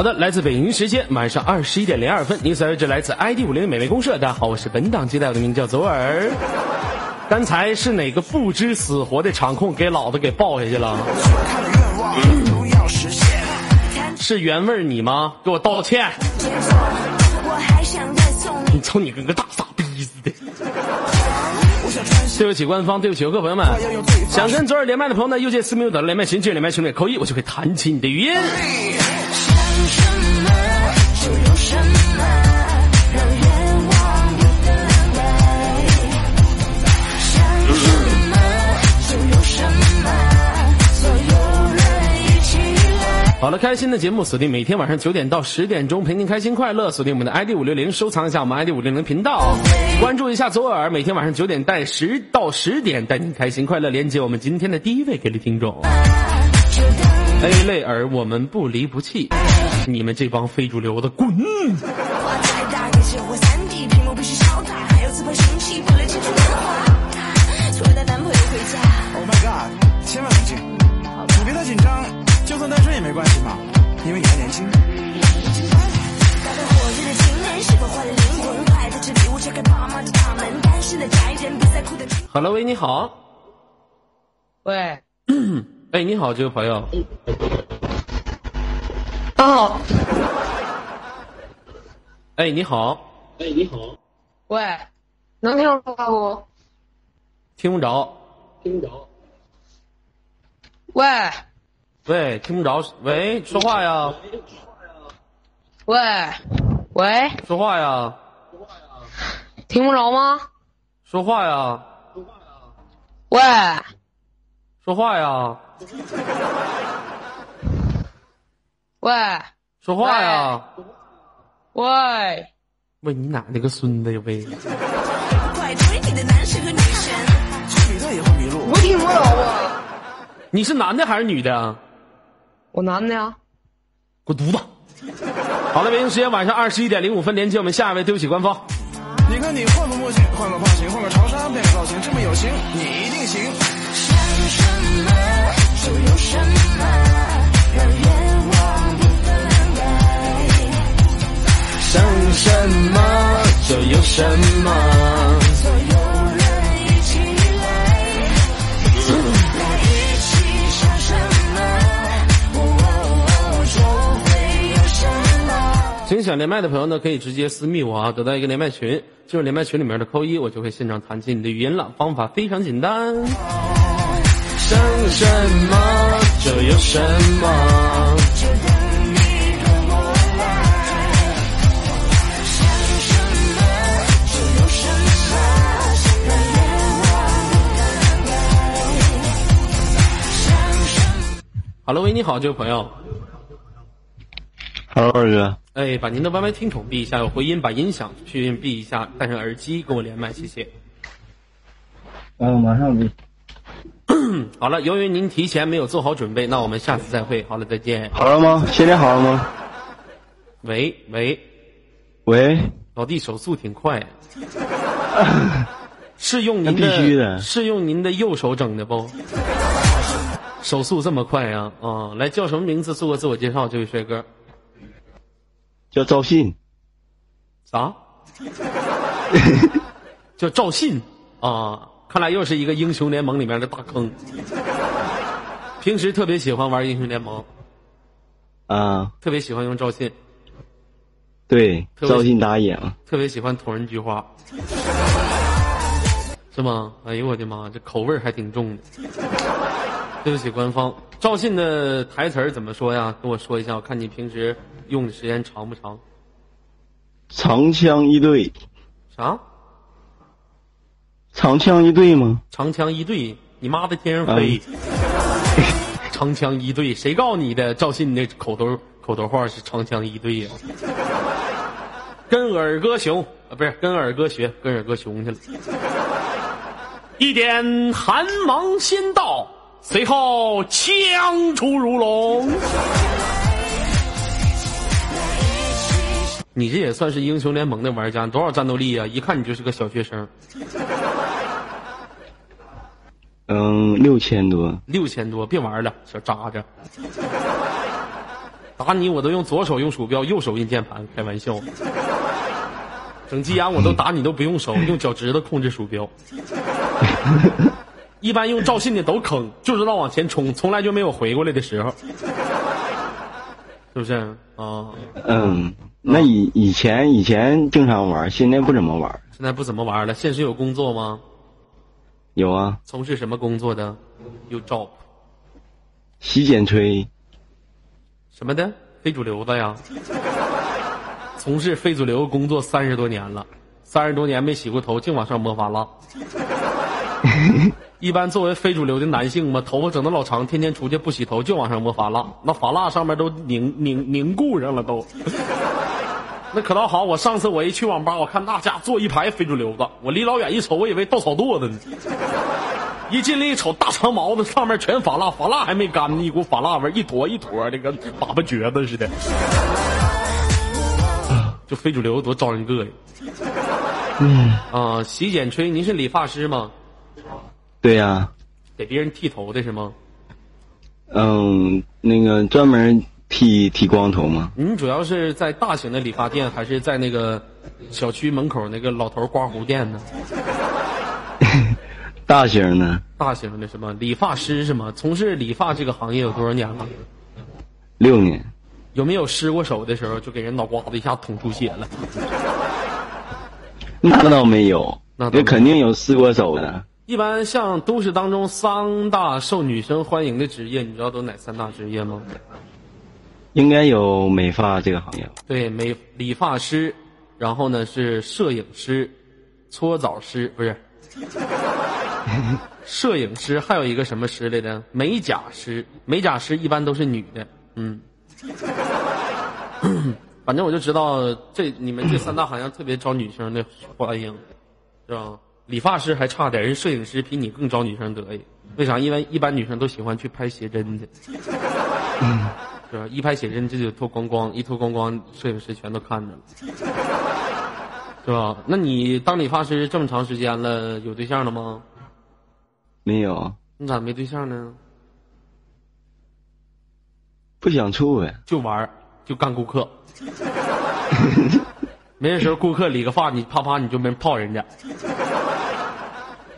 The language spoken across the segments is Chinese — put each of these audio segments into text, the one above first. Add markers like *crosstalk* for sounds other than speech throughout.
好的，来自北京时间晚上二十一点零二分，您所在这来自 ID 五零美味公社，大家好，我是本档接待，我的名字叫左耳。刚才是哪个不知死活的场控给老子给抱下去了？是原味儿你吗？给我道歉！你瞅你跟个大傻逼似的！对不起官方，对不起游客朋友们，想跟左耳连麦的朋友呢，右键私密的连麦群，进入连麦群里扣一，我就会弹起你的语音。好了，开心的节目锁定每天晚上九点到十点钟，陪您开心快乐。锁定我们的 ID 五六零，收藏一下我们 ID 五六零频道，关注一下左耳，每天晚上九点带十到十点带您开心快乐。连接我们今天的第一位给力听众，A 类耳，我们不离不弃，你们这帮非主流的滚！单身也没关系嘛，因为你还年轻。Hello，喂，你好。喂。*clears throat* 哎，你好，这位朋友。哦。哎，你好。哎，你好。喂，能听着不？听不着。听不着。喂。喂，听不着。喂，说话呀。喂，喂，说话呀。听不着吗？说话呀。喂，说话呀。喂，说话呀。喂，喂你奶奶个孙子呀喂！我听不着啊。你是男的还是女的？我男的呀，滚犊子！好了，北京时间晚上二十一点零五分，连接我们下一位。对不起，官方。你看你换个墨镜，换个发型，换个长衫，变个造型，这么有型，你一定行。想什么就有什么，让愿望不分开。想什么就有什么。想连麦的朋友呢，可以直接私密我啊，得到一个连麦群，进入连麦群里面的扣一，我就会现场弹起你的语音了。方法非常简单。想什么就有什么。Hello，喂，你好，这位朋友。Hello，二哥。哎，把您的 YY 听筒闭一下，有回音，把音响去闭一下，戴上耳机跟我连麦，谢谢。嗯，马上闭。*clears throat* 好了，由于您提前没有做好准备，那我们下次再会。好了，再见。好了吗？现在好了吗？喂喂喂，老弟，手速挺快，*laughs* 是用您那必须的是用您的右手整的不？手速这么快呀、啊？来，叫什么名字？做个自我介绍，这位帅哥。叫赵信。啥？*laughs* 叫赵信啊！看来又是一个英雄联盟里面的大坑。平时特别喜欢玩英雄联盟，啊，特别喜欢用赵信，对，赵信打野嘛。特别喜欢捅人菊花，是吗？哎呦我的妈，这口味儿还挺重的。对不起，官方，赵信的台词儿怎么说呀？跟我说一下，我看你平时用的时间长不长？长枪一对，啥？长枪一对吗？长枪一对，你妈的天上飞。长枪一对，谁告诉你的？赵信那口头口头话是长枪一对呀、跟尔哥熊啊，不是跟尔哥学，跟尔哥熊去了。一点寒芒先到，随后枪出如龙。你这也算是英雄联盟的玩家，多少战斗力啊？一看你就是个小学生。嗯，六千多。六千多，别玩了，小渣渣。打你我都用左手用鼠标，右手用键盘，开玩笑。整急眼我都打你都不用手，用脚趾头控制鼠标。*laughs* 一般用赵信的都坑，就知道往前冲，从来就没有回过来的时候，是不是啊？嗯，那以以前以前经常玩，现在不怎么玩。现在不怎么玩了。现实有工作吗？有啊，从事什么工作的？有 job 洗剪吹，什么的？非主流的呀？从事非主流工作三十多年了，三十多年没洗过头，净往上摸发蜡。*laughs* 一般作为非主流的男性嘛，头发整的老长，天天出去不洗头就往上抹发蜡，那发蜡上面都凝凝凝固上了都。*laughs* 那可倒好，我上次我一去网吧，我看那家坐一排非主流的，我离老远一瞅，我以为稻草垛子呢。*laughs* 一进来一瞅，大长毛子上面全发蜡，发蜡还没干呢，一股发蜡味，一坨一坨的，跟粑粑橛子似的。*laughs* 就非主流多招人膈应。嗯，啊，洗剪吹，您是理发师吗？对呀、给别人剃头的是吗？嗯，那个专门剃剃光头吗。您主要是在大型的理发店，还是在那个小区门口那个老头刮胡店呢？*laughs* 大型的大型的什么？理发师是吗？从事理发这个行业有多少年了？六年，有没有失过手的时候就给人脑瓜子一下捅出血了？那倒没有，那肯定有失过手的。一般像都市当中三大受女生欢迎的职业，你知道都哪三大职业吗？应该有美发这个行业，对，美理发师，然后呢是摄影师、搓澡师，不是 *laughs* 摄影师，还有一个什么师来着？美甲师，美甲师一般都是女的，嗯。*clears throat* 反正我就知道这你们这三大行业特别招女生的欢迎，是吧？理发师还差点，人摄影师比你更招女生得意。为啥？因为一般女生都喜欢去拍写真去。嗯是吧？一拍写真这就脱光光，一脱光光，摄影师全都看着了，是吧？那你当理发师这么长时间了，有对象了吗？没有，你咋没对象呢？不想处呗。就玩儿，就干顾客，*laughs* 没人时候顾客理个发，你啪啪你就没泡人家。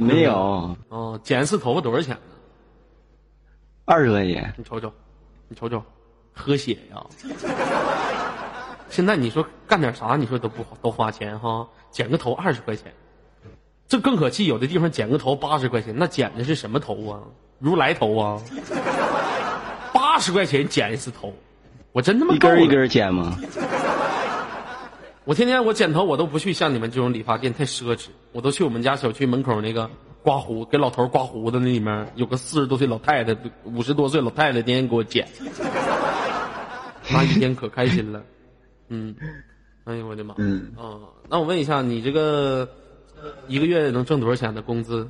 没有，哦，剪一次头发多少钱呢？二十块钱。你瞅瞅，你瞅瞅，喝血呀！*laughs* 现在你说干点啥，你说都不都花钱哈？剪个头二十块钱，这更可气。有的地方剪个头八十块钱，那剪的是什么头啊？如来头啊？八十块钱剪一次头，我真他妈一根一根剪吗？我天天我剪头，我都不去像你们这种理发店，太奢侈。我都去我们家小区门口那个刮胡，给老头刮胡子那里面有个四十多岁老太太，五十多岁老太太天天给我剪，*laughs* 那一天可开心了。嗯，哎呦我的妈！嗯啊，那我问一下，你这个一个月能挣多少钱的工资？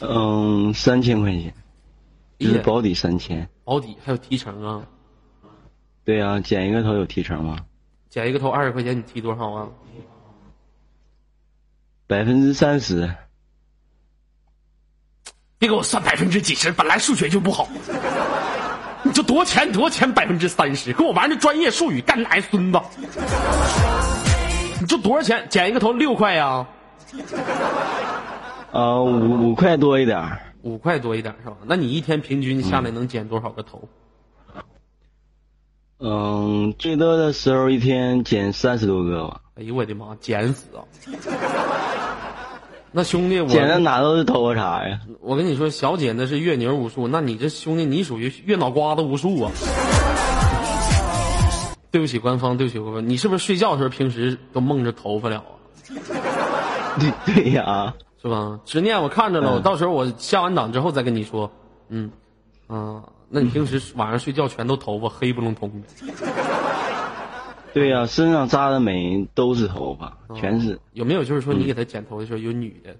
嗯，三千块钱，就是哎呀保底三千。保底还有提成啊？对呀、剪一个头有提成吗？剪一个头二十块钱，你提多少啊？百分之三十。别给我算百分之几十，本来数学就不好。你就多钱？多钱？百分之三十，跟我玩这专业术语干你奶孙子！你就多少钱？剪一个头六块呀、啊，五五块多一点。五块多一点是吧？那你一天平均下来能剪多少个头？嗯，最多的时候一天剪三十多个吧，哎呦我的妈，剪死啊！*laughs* 那兄弟我，剪的哪都是头发茬呀。我跟你说，小姐那是月牛无数，那你这兄弟你属于月脑瓜子无数啊！对不起官方，对不起官方，你是不是睡觉的时候平时都梦着头发了啊？*laughs* 对对呀，是吧？执念我看着了，嗯我到时候我下完档之后再跟你说。嗯，啊，那你平时晚上睡觉全都头发黑不隆咚的，*laughs* 对呀，身上扎的美都是头发，全是。有没有就是说你给他剪头的时候有女的？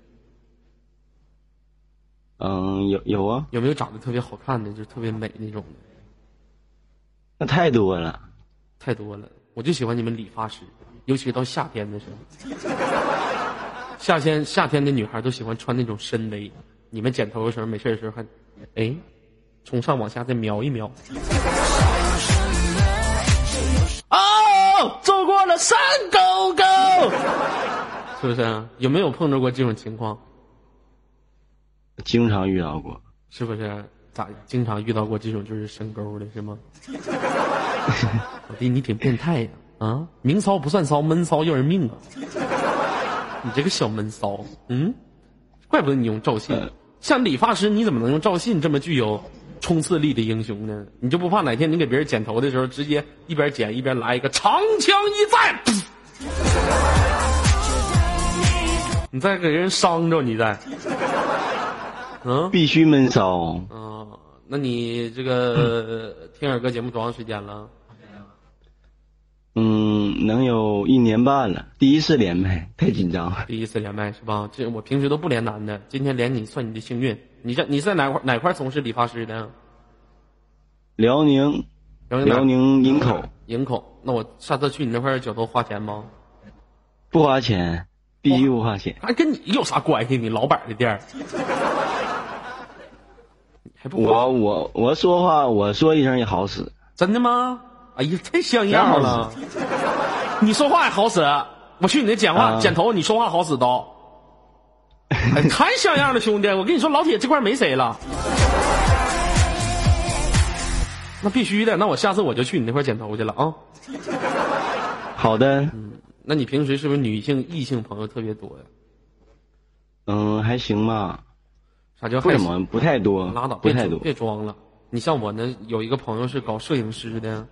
嗯，有有啊，有没有长得特别好看的，就是特别美那种的？那太多了。太多了，我就喜欢你们理发师，尤其是到夏天的时候。*laughs* 夏天夏天的女孩都喜欢穿那种深 V，你们剪头的时候没事的时候还，哎，从上往下再瞄一瞄。哦走过了山沟沟，是不是啊？有没有碰到过这种情况？经常遇到过。是不是？咋经常遇到过这种就是深沟的，是吗？老弟，你挺变态呀！啊，明骚不算骚，闷骚要人命啊！你这个小闷骚，嗯，怪不得你用赵信。像理发师，你怎么能用赵信这么具有冲刺力的英雄呢？你就不怕哪天你给别人剪头的时候，直接一边剪一边来一个长枪一再，*laughs* 你再给人伤着你再，*laughs* 嗯必须闷骚。嗯，那你这个 *laughs* 听耳哥节目多长时间了？嗯，能有一年半了，第一次连麦，太紧张了。第一次连麦是吧？这我平时都不连男的，今天连你算你的幸运。你在你在哪块哪块从事理发师的？辽宁，辽宁营口，营口。那我下次去你那块儿剪头花钱吗？不花钱，必须不花钱。还跟你有啥关系？你老板的店儿，还不我我我说话，我说一声也好使。真的吗？哎呀，太像样了！你说话也好使，我去你那剪话、啊剪头，你说话好使都。哎，*laughs* 太像样了，兄弟！我跟你说，老铁这块没谁了。那必须的，那我下次我就去你那块剪头去了啊。好的，那你平时是不是女性、异性朋友特别多呀？嗯，还行吧，啥叫还行？不怎么，不太多，拉倒，不太多。别装了。你像我呢，有一个朋友是搞摄影师的，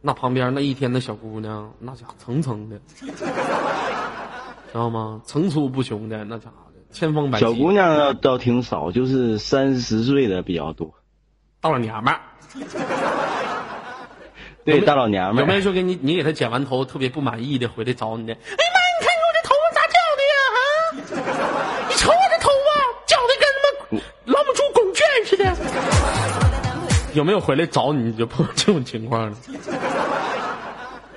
那旁边那一天的小姑娘，那家伙层层的，知道吗？层出不穷的，那家伙的千方百计。小姑娘倒倒挺少，就是三十岁的比较多。大老娘们儿，有对，大老娘们有没有，说给你你给她剪完头特别不满意的，回来找你的？哎呀妈，你看我这头发咋掉的呀？啊，你瞅我这头发绞的跟他妈老母猪拱圈似的。有没有回来找你就碰这种情况呢？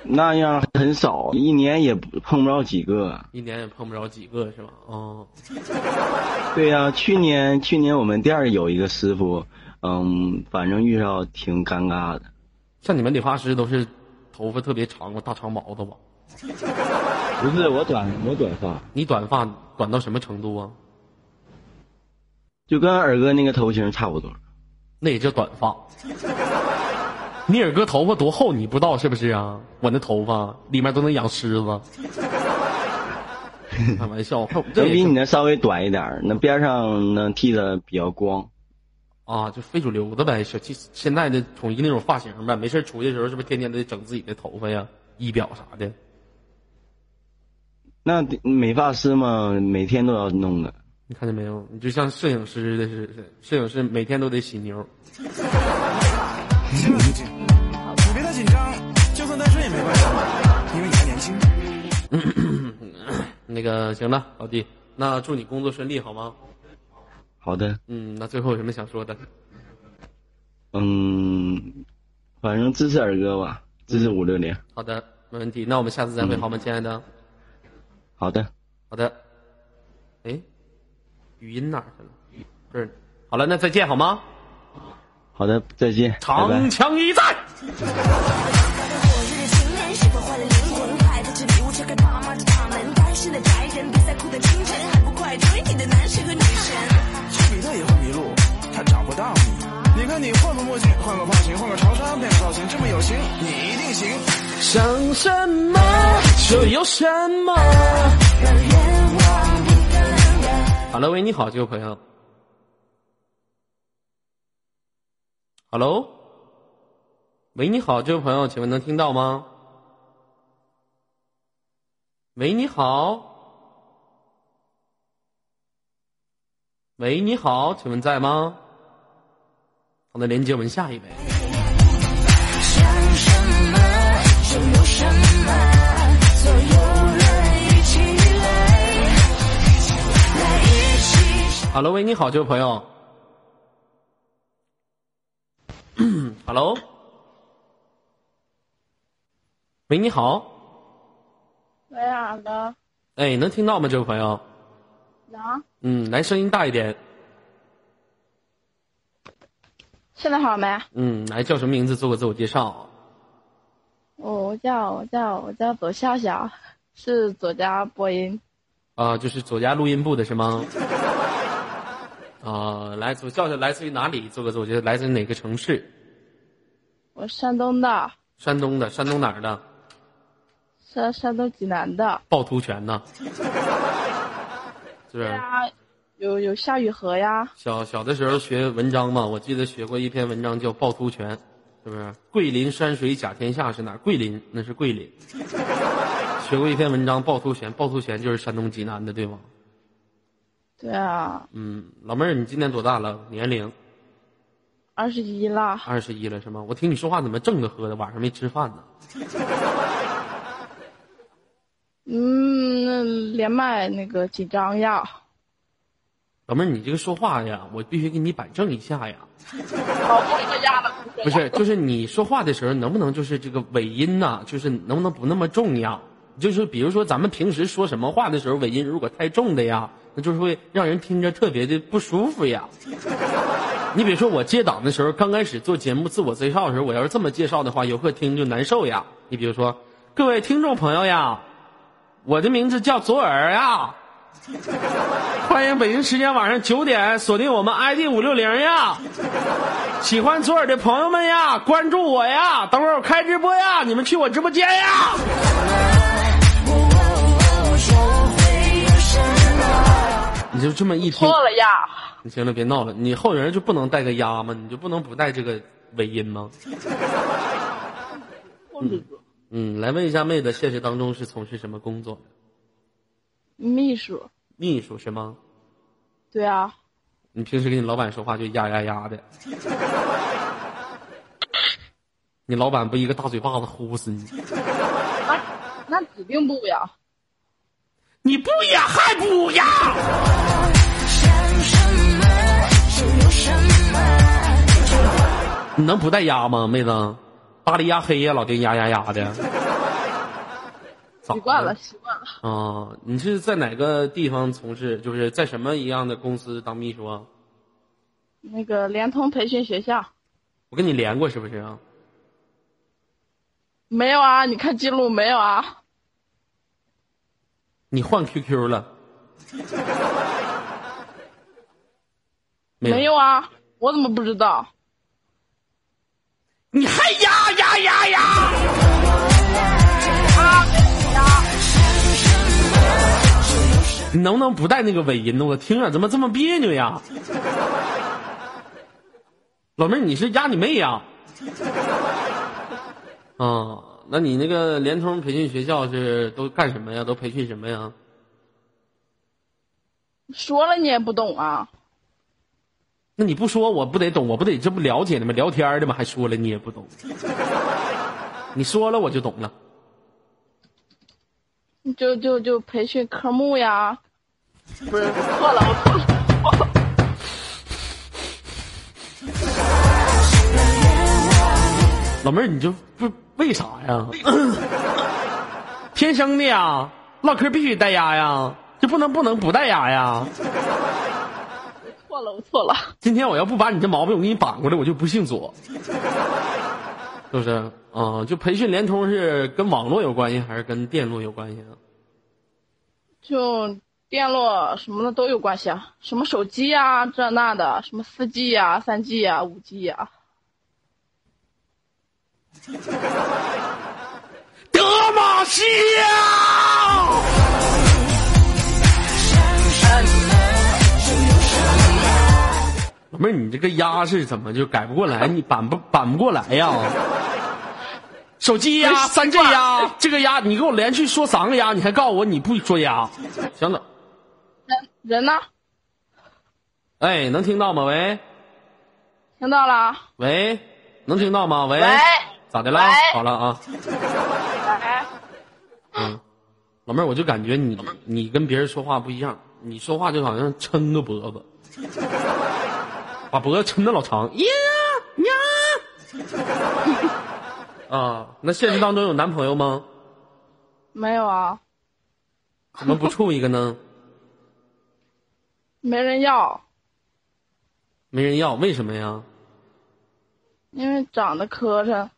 那样很少，一年也不碰不着几个。一年也碰不着几个是吧？哦，*laughs* 对呀、去年去年我们店儿有一个师傅，嗯，反正遇到挺尴尬的。像你们理发师都是头发特别长吗？大长毛子吧？*laughs* 不是我短我短发，你短发短到什么程度啊？就跟二哥那个头型差不多。那也叫短发。你尔哥头发多厚，你不知道是不是啊？我那头发里面都能养虱子。*laughs* 开玩笑，这能比你那稍微短一点，那边上呢剃的比较光。啊，就非主流的呗。小现现在的统一那种发型呗，没事儿出去的时候是不是天天得整自己的头发呀、仪表啥的？那美发师嘛，每天都要弄的。你看见没有？你就像摄影师的是，是摄影师每天都得洗牛。*laughs* *coughs* 那个行了，老弟，那祝你工作顺利好吗？好的，嗯，那最后有什么想说的？嗯，反正支持二哥吧，支持五六零。好的，没问题。那我们下次再会，好吗，亲爱的？好的，好的。哎，语音哪儿去了？不是。好了，那再见好吗？好的，再见，长。枪一在。昨日的清晨，还不快追你的男神和女神？丘比特也会迷路，他找不到你。你看你换个墨镜，换个发型，换个长衫，变个造型，这么？有型，你一定行。想什么？就有什么。让愿望不等待。好了，喂，你好，这位朋友。Hello，喂，你好，这位朋友，请问能听到吗？喂，你好。喂，你好，请问在吗？好的，连接我们下一位。想什么就有什么，所有人一起来，一起。Hello，喂，你好，这位朋友。*clears throat* Hello，喂，你好，喂，好的，哎，能听到吗，这位朋友？能？嗯，来，声音大一点。现在好没？嗯，来，叫什么名字？做个自我介绍。我叫我叫我叫左笑笑，是左家播音。啊，就是左家录音部的是吗？啊，来，左笑笑来自于哪里？做个自我介绍，来自于哪个城市？我山东的，山东的，山东哪儿的？山山东济南的。趵突泉呐，是不是？对啊，有有夏雨荷呀。小小的时候学文章嘛，我记得学过一篇文章叫《趵突泉》，是不是？桂林山水甲天下是哪？桂林，那是桂林。*laughs* 学过一篇文章《趵突泉》，趵突泉就是山东济南的，对吗？对啊，嗯，老妹儿，你今年多大了？年龄二十一啦。二十一了是吗？我听你说话怎么正着喝的？晚上没吃饭呢？*laughs* 嗯，那连麦那个紧张呀。老妹儿，你这个说话呀，我必须给你摆正一下呀。好不说呀了，不是，就是你说话的时候，能不能就是这个尾音呐、就是能不能不那么重呀？就是比如说咱们平时说什么话的时候，尾音如果太重的呀，那就是会让人听着特别的不舒服呀。你比如说我接档的时候，刚开始做节目自我介绍的时候，我要是这么介绍的话，游客听就难受呀。你比如说，各位听众朋友呀，我的名字叫左耳呀，欢迎北京时间晚上九点锁定我们 ID 五六零呀。喜欢左耳的朋友们呀，关注我呀！等会儿我开直播呀，你们去我直播间呀！你就这么一听，错了呀。你行了，别闹了。你后人就不能带个呀吗？你就不能不带这个尾音吗？控制住。嗯，来问一下妹子，现实当中是从事什么工作的？秘书。秘书是吗？对啊。你平时跟你老板说话就呀呀呀的，你老板不一个大嘴巴子呼死你？那那指定不呀。你不呀还不呀？你能不带压吗，妹子？巴黎压黑呀，老丁呀呀呀的。*laughs* 习惯了，习惯了。啊，你是在哪个地方从事？就是在什么一样的公司当秘书啊？那个联通培训学校我跟你连过是不是啊？没有啊？你看记录没有啊？你换 QQ 了？没没有啊？我怎么不知道？你还呀呀呀呀！你能不能不带那个尾音呢？我听着怎么这么别扭呀？老妹儿，你是压你妹呀？啊，那你那个联通培训学校是都干什么呀？都培训什么呀？说了你也不懂啊？那你不说我不得懂，我不得这不了解的吗？聊天的吗？还说了你也不懂，你说了我就懂了。就就就培训科目呀？不是，我错了，我错了。老妹儿，你就不为啥呀？*coughs* 天生的呀，唠嗑必须带压呀，就不能不能不带压呀。错了，我错了。今天我要不把你这毛病我给你绑过来，我就不姓左，*laughs* 是不是？啊、就培训联通是跟网络有关系，还是跟电路有关系啊？就电路什么的都有关系啊，什么手机呀、这那的，什么四 G 呀、三 G 呀、五 G 呀。*laughs* 德玛西亚！老妹儿，你这个鸭是怎么就改不过来？你板不板不过来呀？*laughs* 手机呀，三 G 呀，这个鸭你给我连续说三个鸭，你还告诉我你不说鸭？行了，人人呢？哎，能听到吗？喂听到了？喂，能听到吗？喂，喂咋的了？好了啊，哎，嗯，老妹儿，我就感觉你你跟别人说话不一样，你说话就好像抻个脖子，把脖子抻的老长，呀呀。*laughs* 啊，那现实当中有男朋友吗？没有啊，怎么不处一个呢？没人要，没人要，为什么呀？因为长得磕碜。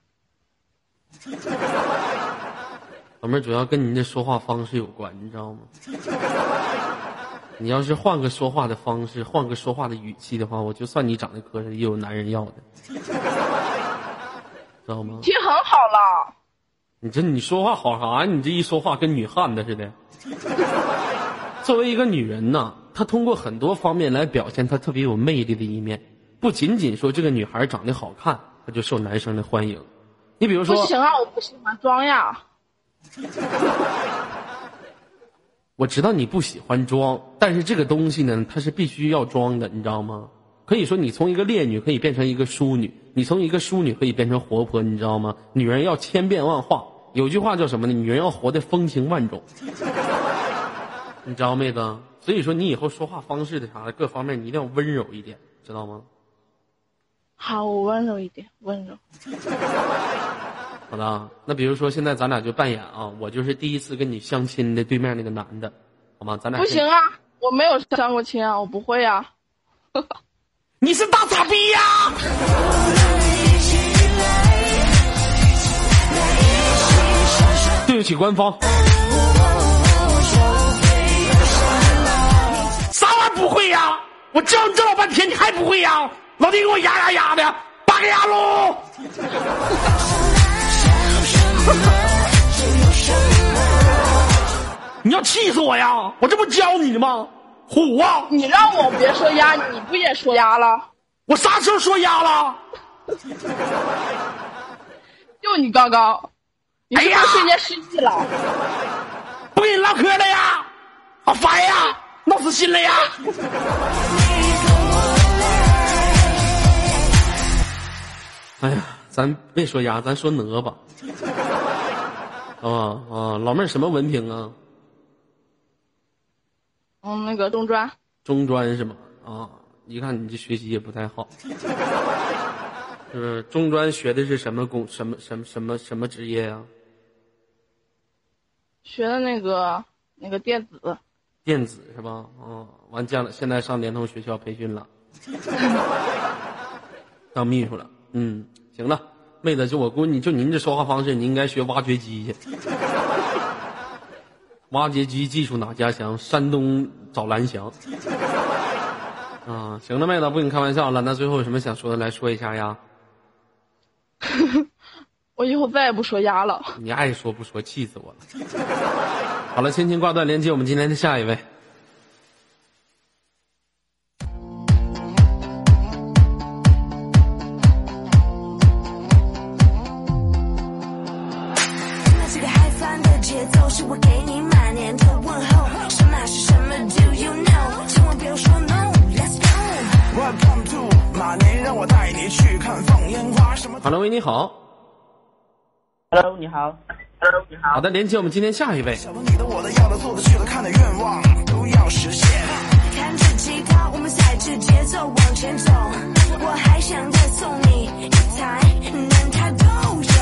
老妹儿，主要跟您这说话方式有关，你知道吗？你要是换个说话的方式，换个说话的语气的话，我就算你长得磕碜，也有男人要的，*laughs* 知道吗？已经很好了。你这你说话好啥呀？你这一说话跟女汉子似的。*laughs* 作为一个女人呢，她通过很多方面来表现她特别有魅力的一面，不仅仅说这个女孩长得好看，她就受男生的欢迎。你比如说，不行啊，我不喜欢装呀。*laughs* 我知道你不喜欢装，但是这个东西呢，它是必须要装的，你知道吗？可以说，你从一个烈女可以变成一个淑女，你从一个淑女可以变成活泼，你知道吗？女人要千变万化，有句话叫什么呢？女人要活得风情万种，*laughs* 你知道妹子？所以说，你以后说话方式的啥的各方面，你一定要温柔一点，知道吗？好，我温柔一点，温柔。好的，那比如说现在咱俩就扮演啊，我就是第一次跟你相亲的对面那个男的，好吗？咱俩不行啊，我没有相过亲啊，我不会啊。*laughs* 你是大傻逼呀！*laughs* 对不起，官方。啥玩意儿不会呀？我教你这老半天，你还不会呀？老弟，给我压压压的，八个呀喽！*laughs* 你要气死我呀！我这不教你的吗？虎啊！你让我别说鸭，你不也说鸭了？我啥时候说鸭了？就你刚刚，你是不哎呀是瞬间失忆了？不跟你唠嗑了呀！好烦呀！闹死心了呀！哎呀，咱别说鸭，咱说鹅吧。啊啊，老妹儿什么文凭啊？嗯，那个中专，中专是吗？啊，一看你这学习也不太好。就是中专学的是什么工什么什么什么什么职业呀、学的那个那个电子，电子是吧？嗯，完将来现在上联通学校培训了，*laughs* 当秘书了。嗯，行了，妹子，就我估计，就您这说话方式，你应该学挖掘机去。*laughs* 挖掘机技术哪家强？山东找蓝翔。啊，行了，妹子，不跟你开玩笑了。那最后有什么想说的，来说一下呀？*laughs* 我以后再也不说鸭了。你爱说不说，气死我了。*laughs* 好了，亲情挂断，连接我们今天的下一位。哈喽，喂，你好。Hello，你好。Hello，你好。好的，连接我们今天下一位。想到你的、我的、要的、做的、去的、看的愿望都要实现。弹着吉他，我们踩着节奏往前走。我还想再送你一台，能它都有。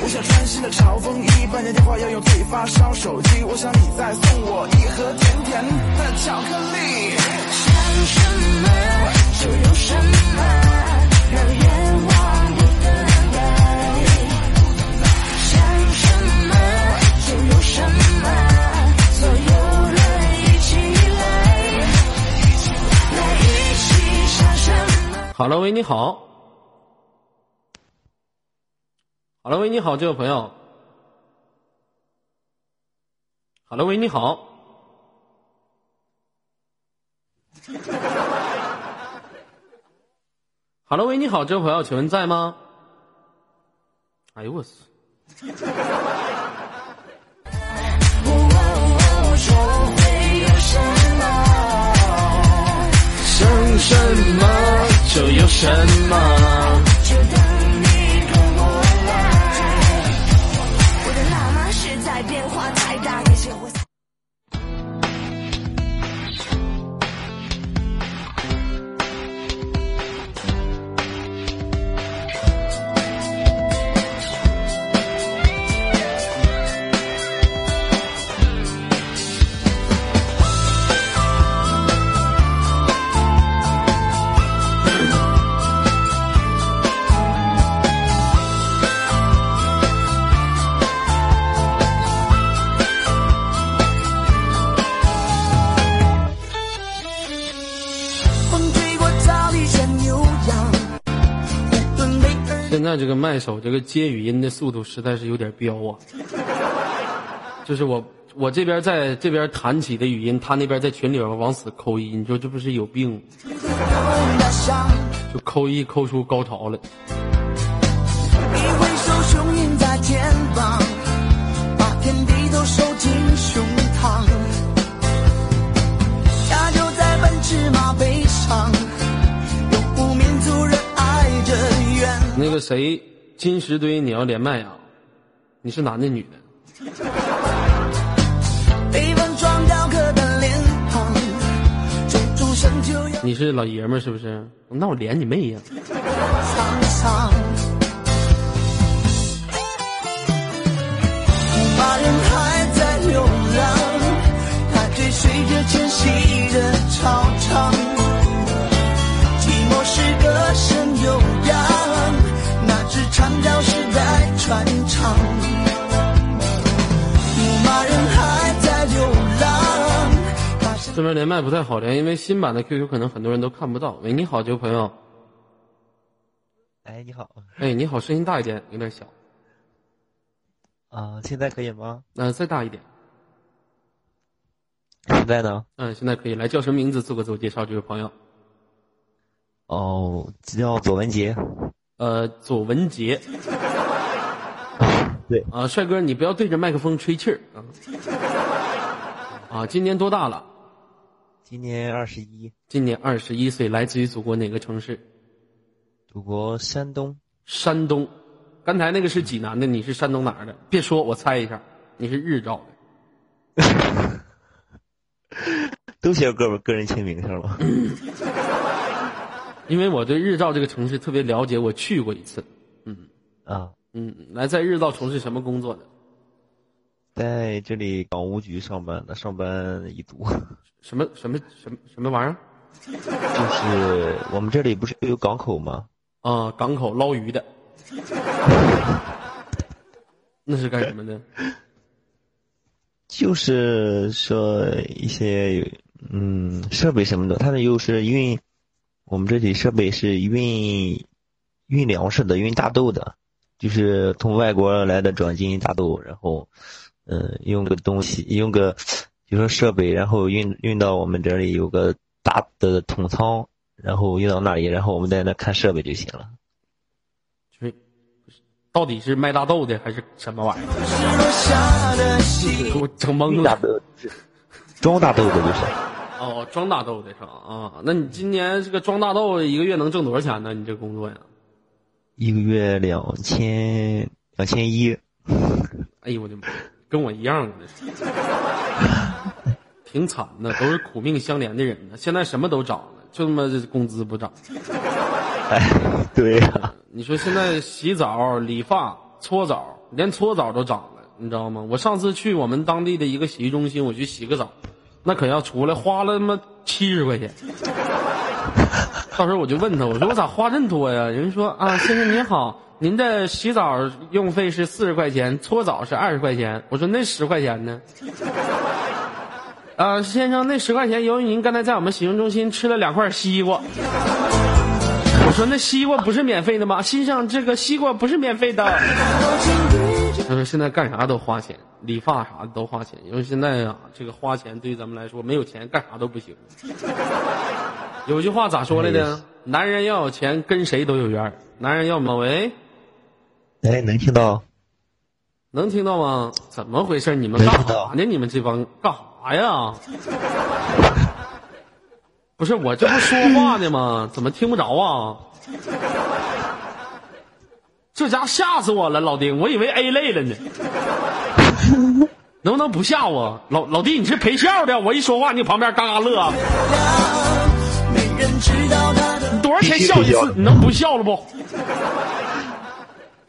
我想专心的嘲讽一般的电话要用最发烧手机。我想你再送我一盒甜甜的巧克力。想什么就有什么，让愿望好了，喂，你好。好了，喂，你好，这位朋友。好了，喂，你好。好了，喂，你好，这位朋友，请问在吗？哎呦我操！说会有什么？就有什么。在这个麦手这个接语音的速度实在是有点飙啊！*laughs* 就是我我这边在这边弹起的语音，他那边在群里边往死扣一，你说这不是有病吗？*laughs* 就扣一扣出高潮了。一挥手，雄鹰在肩膀，把天地都收进胸膛。加油在奔驰马背上，那个谁，金石堆，你要连麦啊？你是男的女的？你是老爷们儿是不是？那我连你妹呀！是在传唱。牧马人还在流浪，这边连麦不太好连，因为新版的 QQ 可能很多人都看不到。喂，你好，这位朋友。哎，你好，哎，你好，声音大一点，有点小。啊、现在可以吗？呃，再大一点。现在呢？嗯，现在可以。来，叫什么名字？做个自我介绍，这位朋友。哦，叫左文杰。呃，左文杰。*laughs* 对啊，帅哥，你不要对着麦克风吹气儿啊。啊，今年多大了？今年二十一，今年二十一岁，来自于祖国哪个城市？祖国山东。山东。刚才那个是济南的，你是山东哪儿的？别说，我猜一下，你是日照的。*laughs* 都写个个人签名上了。*laughs* 因为我对日照这个城市特别了解，我去过一次。嗯啊，嗯，来，在日照从事什么工作的？在这里港务局上班的，上班一族。*laughs* 什么什么什么什么玩意儿？就是我们这里不是有港口吗？啊，港口捞鱼的。*laughs* 那是干什么的？就是说一些嗯设备什么的，他们又是运，我们这里设备是运运粮食的，运大豆的，就是从外国来的转基因大豆，然后嗯、呃用个东西用个就说设备，然后运运到我们这里有个大的桶仓，然后运到那里，然后我们在那看设备就行了。就是到底是卖大豆的还是什么玩意儿？我整懵了。大豆装大豆的就是。哦，装大豆的是吧？啊，那你今年这个装大豆一个月能挣多少钱呢？你这工作呀？一个月两千两千一，哎呦我的妈，跟我一样的，挺惨的，都是苦命相连的人呢。现在什么都涨了，就他妈这工资不涨。*laughs* 哎，对呀、你说现在洗澡、理发、搓澡，连搓澡都涨了，你知道吗？我上次去我们当地的一个洗浴中心，我去洗个澡，那可要出来花了他妈七十块钱。*laughs* 到时候我就问他，我说我咋花这么多呀？人说啊，先生您好，您的洗澡用费是四十块钱，搓澡是二十块钱。我说那十块钱呢？啊，先生，那十块钱由于您刚才在我们洗浴中心吃了两块西瓜。我说那西瓜不是免费的吗？先生，这个西瓜不是免费的。他说现在干啥都花钱，理发啥的都花钱，因为现在啊，这个花钱对于咱们来说，没有钱干啥都不行。有句话咋说来的？男人要有钱，跟谁都有缘。男人要么喂，哎，能听到？能听到吗？怎么回事？你们干啥呢？你们这帮干啥呀？*laughs* 不是我这不说话呢吗？怎么听不着啊？这家伙吓死我了，老丁，我以为 A 类了呢。*laughs* 能不能不吓我？老老弟，你是陪笑的？我一说话，你旁边嘎嘎乐。多少钱笑一次？你能不笑了不？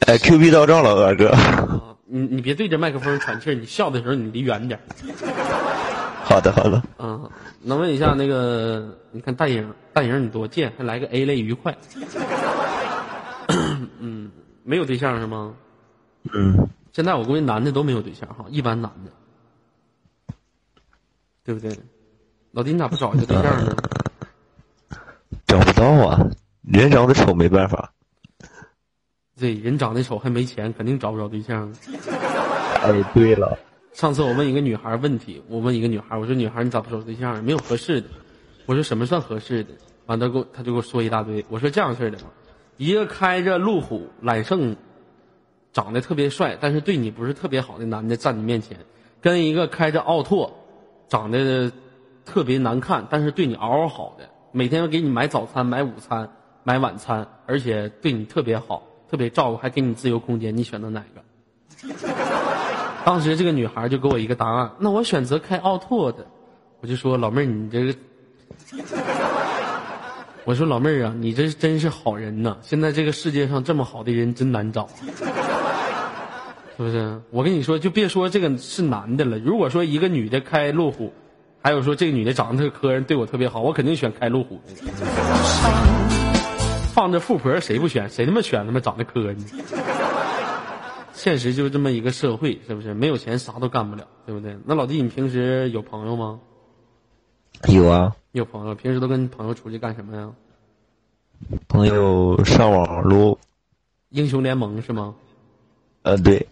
哎，Q B 到账了，二哥。*laughs* 你你别对着麦克风喘气儿，你笑的时候你离远点儿。*laughs* 好的，好的。嗯，能问一下那个，你看大影，大影你多贱，还来个 A 类愉快。嗯，没有对象是吗？嗯，现在我估计男的都没有对象哈，一般男的，对不对？老弟，你咋不找一个对象呢？*laughs* 找不到啊，人长得丑没办法。对人长得丑还没钱，肯定找不着对象。哎，对了，上次我问一个女孩问题，我问一个女孩，我说女孩你咋不找对象？没有合适的。我说什么算合适的？完她给我她就给我说一大堆。我说这样式的，一个开着路虎揽胜，长得特别帅，但是对你不是特别好的男的站你面前，跟一个开着奥拓，长得特别难看，但是对你嗷嗷好的，每天要给你买早餐、买午餐、买晚餐，而且对你特别好，特别照顾，还给你自由空间，你选择哪个？当时这个女孩就给我一个答案，那我选择开奥拓的。我就说老妹儿，你这个，我说老妹儿啊，你这真是好人呐！现在这个世界上这么好的人真难找，是不是？我跟你说，就别说这个是男的了，如果说一个女的开路虎，还有说这个女的长得特磕碜，对我特别好，我肯定选开路虎的。放着富婆谁不选？谁他妈选他妈长得磕碜？现实就是这么一个社会，是不是？没有钱啥都干不了，对不对？那老弟，你平时有朋友吗？有啊，有朋友，平时都跟朋友出去干什么呀？朋友上网撸，英雄联盟是吗？呃，对，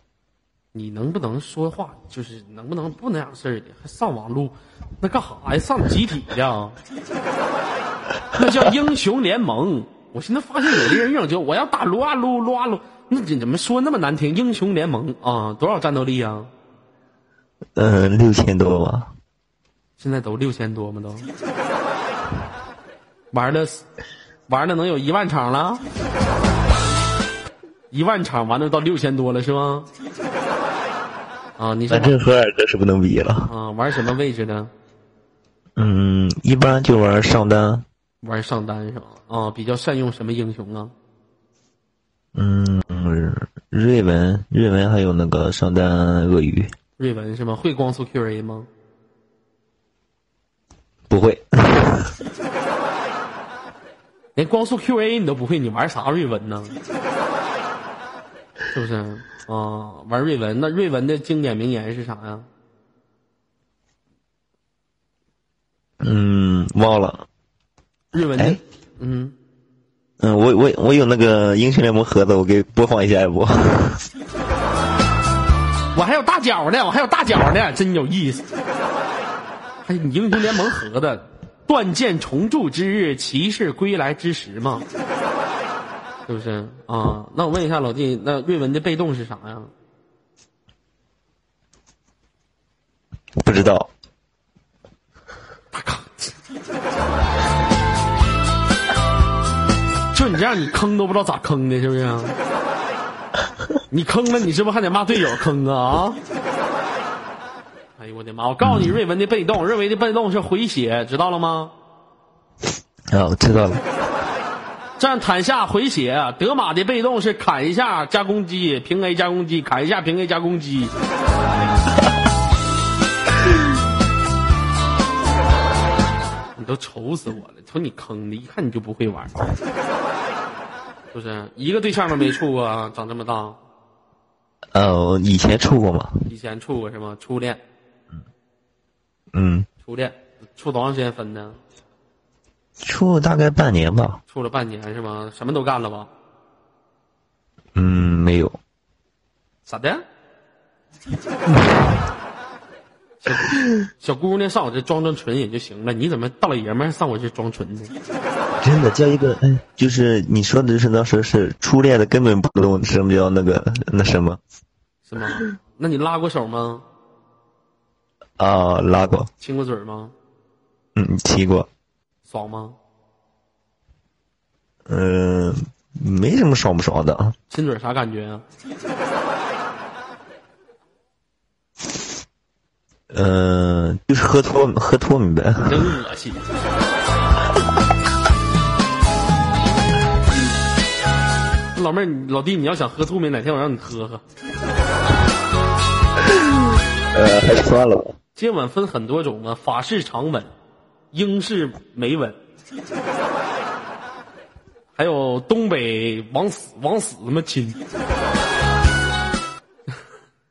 你能不能说话？就是能不能不那样事儿的？还上网撸，那干啥呀？上集体的啊？*laughs* 那叫英雄联盟。我现在发现有的人用就我要打撸啊撸撸啊撸，那你怎么说那么难听？英雄联盟啊，多少战斗力啊？嗯、六千多吧，现在都六千多吗？都玩了，玩了能有一万场了，一万场完了到六千多了是吗？啊，你是反正和尔哥是不能比了。啊玩什么位置的？嗯，一般就玩上单，玩上单是吧？啊，比较善用什么英雄啊？嗯，瑞文，瑞文还有那个上单鳄鱼，瑞文是吗？会光速 QA 吗？不会，*laughs* 连光速 QA 你都不会，你玩啥瑞文呢？是不是？啊，玩瑞文，那瑞文的经典名言是啥呀？嗯，忘了。瑞文的哎，嗯，嗯，我我我有那个英雄联盟盒子，我给播放一下，要不？*laughs* 我还有大脚呢，我还有大脚呢，真有意思。还有你英雄联盟合的断剑重铸之日，骑士归来之时嘛，是不是啊？那我问一下老弟，那瑞文的被动是啥呀？不知道。大坑！就你这样，你坑都不知道咋坑的，是不是？你坑了，你是不是还得骂队友坑啊？啊！哎呦我的妈！我告诉你，瑞文的被动，瑞文的被动是回血，知道了吗？啊，我知道了。站坦下回血，德玛的被动是砍一下加攻击，平 A 加攻击，砍一下平 A 加攻击。*laughs* 你都愁死我了，瞅你坑的，一看你就不会玩，是不是？一个对象都没处过啊，长这么大，呃，以前处过吗。以前处过是吗？初恋，嗯，初恋，处多长时间分的？处大概半年吧。处了半年是吗？什么都干了吧？嗯，没有。咋的？小小姑娘上我这装装纯也就行了，你怎么大老爷们儿上我这装纯呢？真的叫一个，哎，就是你说的，就是当时是初恋的，根本不懂什么叫那个那什么是吗？那你拉过手吗？啊，拉过，亲过嘴吗？嗯，亲过，爽吗？嗯、没什么爽不爽的啊。亲嘴啥感觉啊？嗯、就是喝脱喝脱米呗。真恶心。老妹儿，你老弟，你要想喝吐没，哪天我让你喝喝。呃，还是算了吧。接吻分很多种啊，法式长吻、英式美吻，还有东北往死往死他妈亲，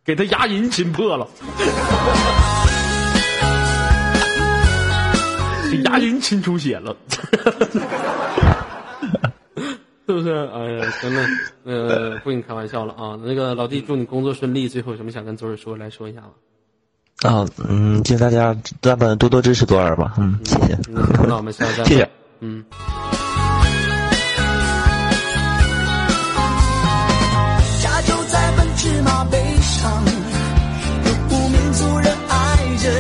给他牙龈亲破了，给牙龈亲出血了。*laughs* 是不是？哎呀，行了，呃，不跟你开玩笑了啊。那个老弟，祝你工作顺利。最后有什么想跟左耳说，来说一下吧。啊，嗯，请大家咱们多多支持多尔吧，嗯，谢谢。嗯，那我们下次再会。*laughs* 谢谢。嗯。家就在奔驰马背上，游牧民族人爱着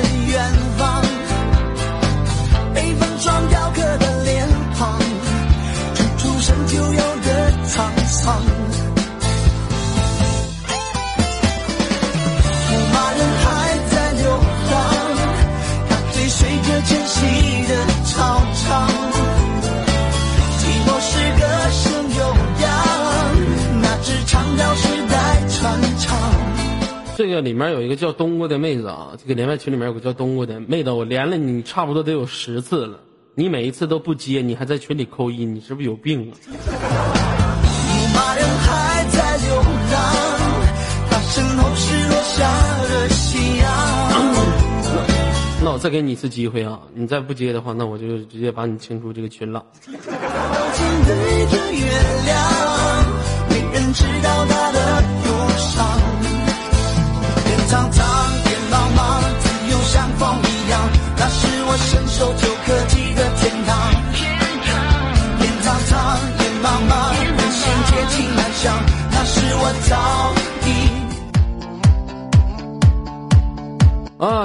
这个里面有一个叫冬瓜的妹子啊，这个连麦群里面有个叫冬瓜的妹子，我连了你差不多得有十次了，你每一次都不接，你还在群里扣一，你是不是有病啊？牧马人还在流浪，他身后是落下的夕阳。*coughs* 那我再给你一次机会啊，你再不接的话，那我就直接把你清出这个群了。紧对着月亮，没人知道他的忧伤。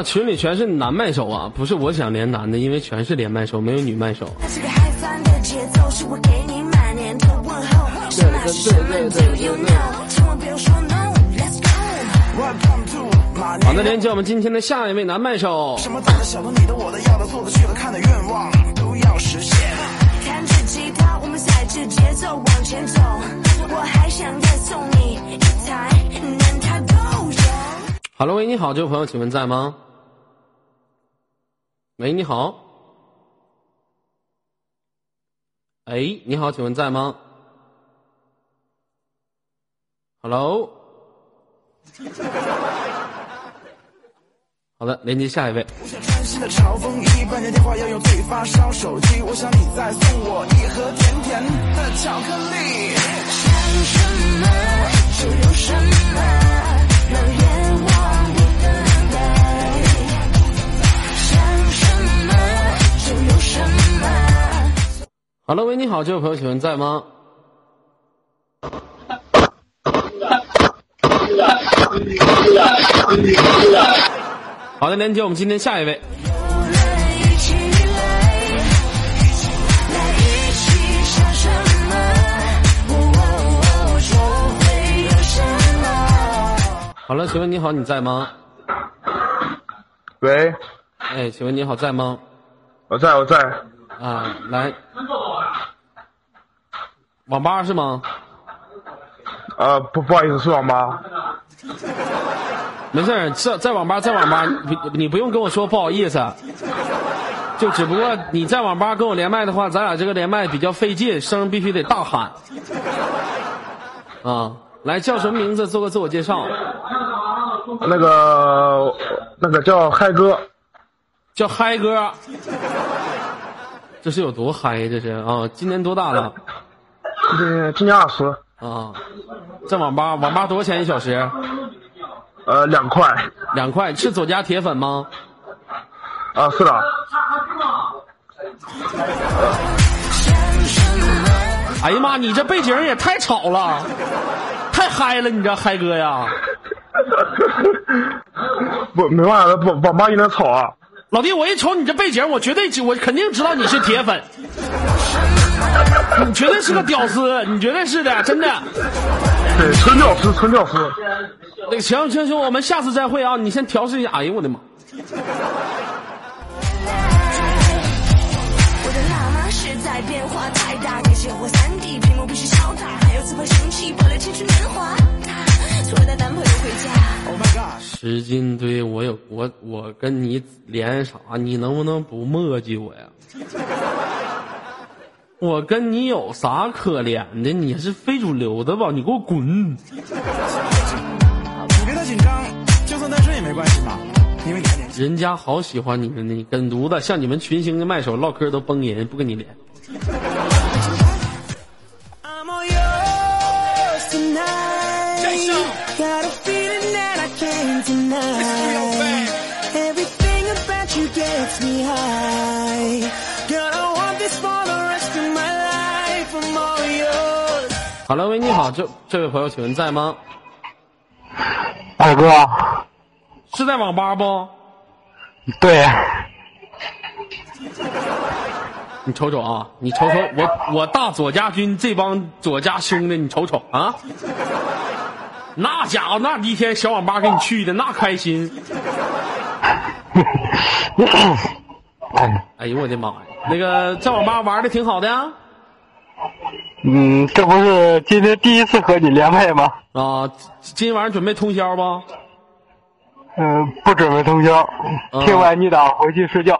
群里全是男麦手啊，不是我想连男的，因为全是连麦手，没有女麦手。好的，连接我们今天的下一位男麦手。什么大的、小的、你的、我的、要的、做的、去的、看的愿望都要实现。弹着吉他，我们踩着节奏往前走。我还想再送你一台 Nintendo。Hello，喂，你好，这位朋友，请问在吗？喂，你好。哎，你好，请问在吗？Hello。*laughs* 好的，连接下一位。Hello，喂，你好，这位朋友，请问在吗？好的，连接我们今天下一位。好了，请问你好，你在吗？喂，哎，请问你好，在吗？我在我在，啊，来，网吧是吗？呃，不不好意思，是网吧。没事儿，在在网吧，在网吧，你你不用跟我说不好意思，就只不过你在网吧跟我连麦的话，咱俩这个连麦比较费劲，声必须得大喊。啊，来叫什么名字？做个自我介绍。那个那个叫嗨哥，叫嗨哥。这是有多嗨？这是啊，今年多大了？今今年二十，啊，在网吧，网吧多少钱一小时？呃，两块，两块。是左家铁粉吗？啊，是的，哎呀妈，你这背景也太吵了，太嗨了，你这嗨哥呀！*laughs* 不没办法，网网吧有点吵啊。老弟，我一瞅你这背景，我绝对知，我肯定知道你是铁粉，你绝对是个屌丝，*laughs* 你绝对是的，真的。对，纯屌丝，纯屌丝。那个行行行，我们下次再会啊！你先调试一下。哎呦我的妈！我的喇嘛时代变化太大，感谢我三 D 屏幕必须超大，还有自拍神器，为了青春年华。所有的男朋友回家，十斤堆，我有我我跟你连啥？你能不能不磨叽我呀？我跟你有啥可怜的？你是非主流的吧？你给我滚！你别太紧张，就算单身也没关系嘛，你们年。人家好喜欢你们呢，跟犊子！像你们群星的麦手唠嗑都崩人，不跟你连。Everything about you gets me high 好了，喂，你好，这这位朋友，请问在吗？二哥，是在网吧不？对，你瞅瞅啊，你瞅瞅我我大左家军这帮左家兄弟，你瞅瞅啊，那家伙那第一天小网吧给你去的那开心，*laughs* 哎呦我的妈呀！那个在网吧玩的挺好的呀，嗯，这不是今天第一次和你连麦吗？啊，今晚上准备通宵吗？嗯，不准备通宵，嗯 *laughs* 听完你打回去睡觉。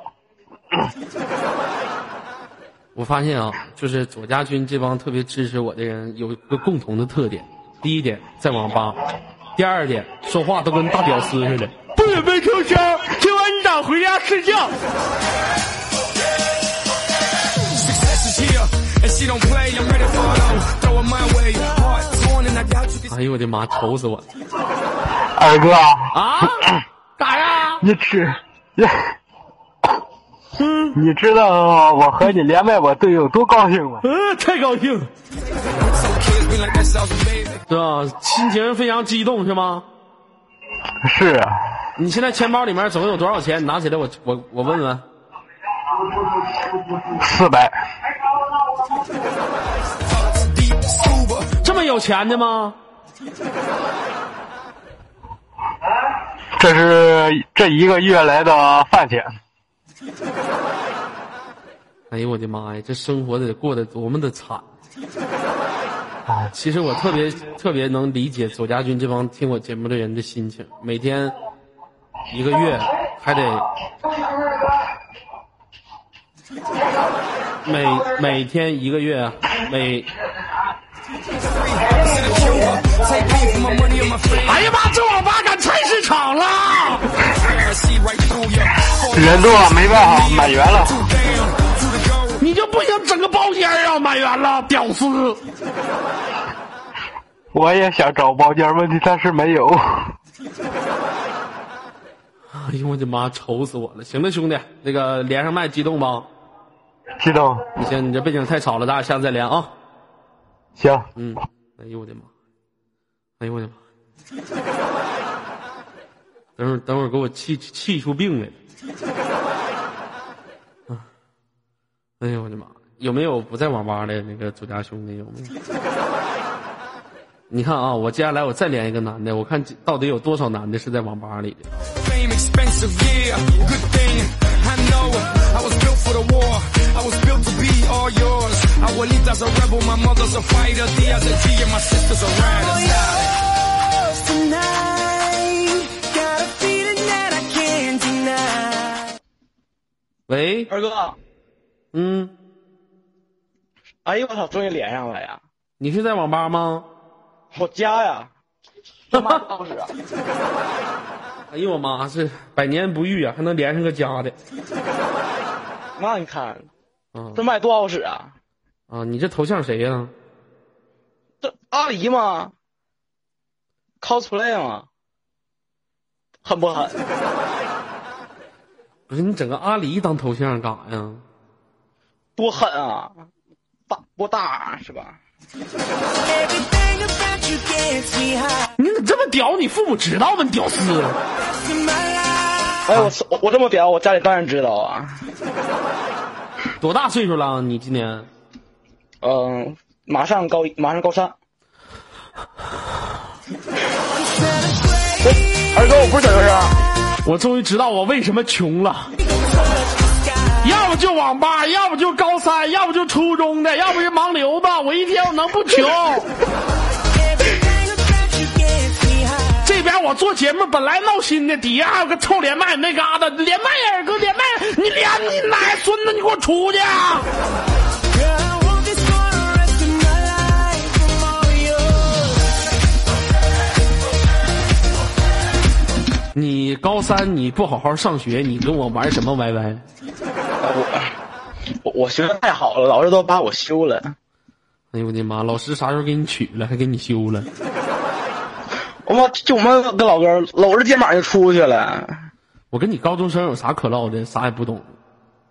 我发现啊，就是左家军这帮特别支持我的人有一个共同的特点：第一点在网吧，第二点说话都跟大屌丝似的。不准备通宵，听完你打回家睡觉。哎呦我的妈，愁死我了二哥，啊！*coughs* 干啥呀？你知，*coughs* 你知道我和你连麦我队友多高兴吗？嗯，太高兴.是吧？心情非常激动，是吗？是啊，你现在钱包里面总共有多少钱？你拿起来我，我我问问。四百.这么有钱的吗？*laughs* 这是这一个月来的饭钱。*laughs* 哎呦我的妈呀，这生活得过得多么的惨！*laughs* 其实我特别特别能理解左家军这帮听我节目的人的心情，每天一个月还得每每天一个月每.哎呀妈，这网吧赶菜市场了人多没办法，满员了。你就不想整个包间啊？满员了，屌丝！我也想找包间，问题但是没有。哎呦我的妈，愁死我了！行了，兄弟，那个连上麦激动吧？激动，你行，你这背景太吵了，咱俩下次再连啊。行，嗯，哎呦我的妈！哎呦我的妈！等会儿等会儿给我气气出病来了！啊！哎呦我的妈！有没有不在网吧的那个左家兄弟？有没有？你看啊，我接下来我再连一个男的，我看到底有多少男的是在网吧里的。Fame expensive, yeah. Good thing. I know I was built for the war. I was built to be all yours. Abuelita's a rebel, my mother's a fighter. Diaz a G and my sister's a rider. Tonight, got a feeling that I can't deny. 喂，二哥，嗯，哎呦我操，终于连上了呀！你是在网吧吗？我家呀，他妈多使啊！哎呦我妈，是百年不遇啊，还能连上个家的。那你看，啊这卖多好使啊！啊，你这头像谁呀、这阿狸吗？cosplay 吗？狠不狠？不是你整个阿狸当头像干啥呀？多狠啊！大多大是吧.你怎么这么屌？你父母知道吗？你屌丝！哎，我我我这么屌，我家里当然知道啊。多大岁数了？你今年？嗯，马上高一，马上高三。二哥，我不是小学生。我终于知道我为什么穷了。要不就网吧，要不就高三，要不就初中的，要不就盲流子。我一天我能不穷？边我做节目本来闹心的，底下还有个臭连麦那嘎达连麦呀，哥连麦，你连你奶孙子，你给我出去！你高三你不好好上学，你跟我玩什么 YY？我我我学的太好了，老师都把我休了。哎呦我的妈！老师啥时候给你取了，还给你休了？我妈就我妈跟老哥搂着肩膀就出去了，我跟你高中生有啥可唠的？啥也不懂，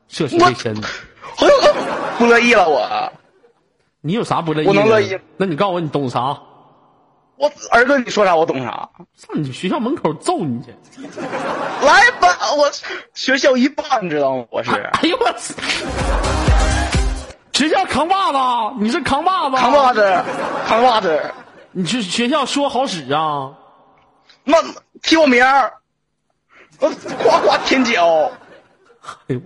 涉世未深。哎呦不乐意了我。你有啥不乐意？我能乐意。那你告诉我你懂啥？我儿子，你说啥我懂啥。上你学校门口揍你去！来吧，我学校一霸，你知道吗？我是。哎呦我操！学校扛把子，你是扛把子？扛把子，扛把子。你去学校说好使啊？那提我名儿，我夸夸舔脚。哎呦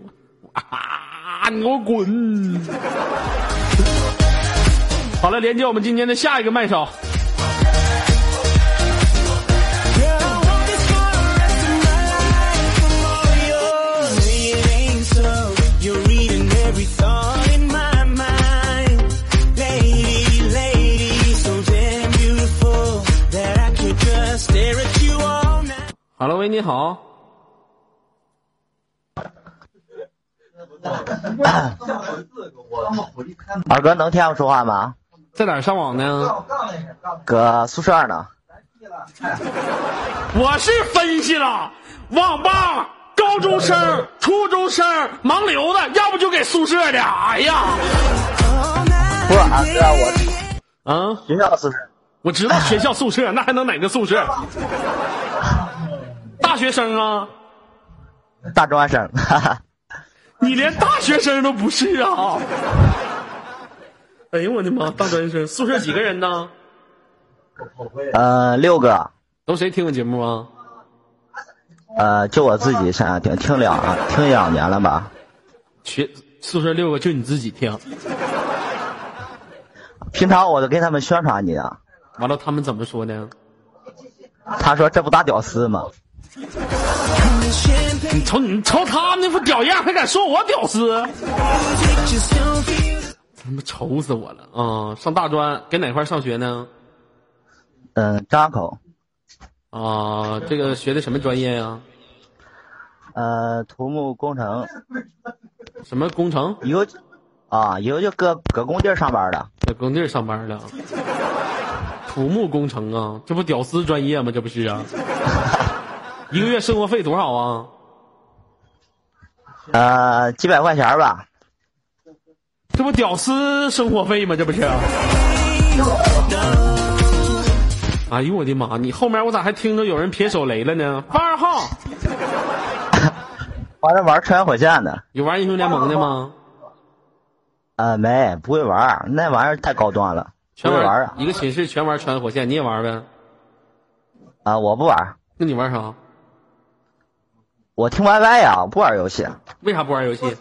啊！你给我滚！好了，连接我们今天的下一个麦手。Hello，喂，你好。二哥能听我说话吗？在哪儿上网呢？搁宿舍呢。我是分析了，网吧、高中生、初中生、盲流的，要不就给宿舍的。哎呀，不是二哥，我啊，学校宿舍。我知道学校宿舍，那还能哪个宿舍？大学生啊，大专生。你连大学生都不是啊！哎呦我的妈，大专生，宿舍几个人呢？呃，六个。都谁听我节目啊？呃，就我自己上听，听两听两年了吧。学宿舍六个，就你自己听。平常我都跟他们宣传你啊。完了，他们怎么说呢？他说：“这不大屌丝吗？”你瞅你瞅他那副屌样，还敢说我屌丝？他妈愁死我了啊！上大专，给哪块上学呢？嗯，张口。啊，这个学的什么专业呀？呃，土木工程。什么工程？以后啊，以后就搁搁工地上班了。在工地上班了。土木工程啊，这不屌丝专业吗？这不是啊？*laughs* 一个月生活费多少啊？呃，几百块钱吧。这不屌丝生活费吗？这不是？哎呦我的妈！你后面我咋还听着有人撇手雷了呢？八二号，*laughs* 完了玩穿越火线呢。有玩英雄联盟的吗？呃，没，不会玩，那玩意儿太高端了。全玩啊！一个寝室全玩穿越火线，你也玩呗？啊，我不玩。那你玩啥？我听 YY 呀，不玩游戏。为啥不玩游戏？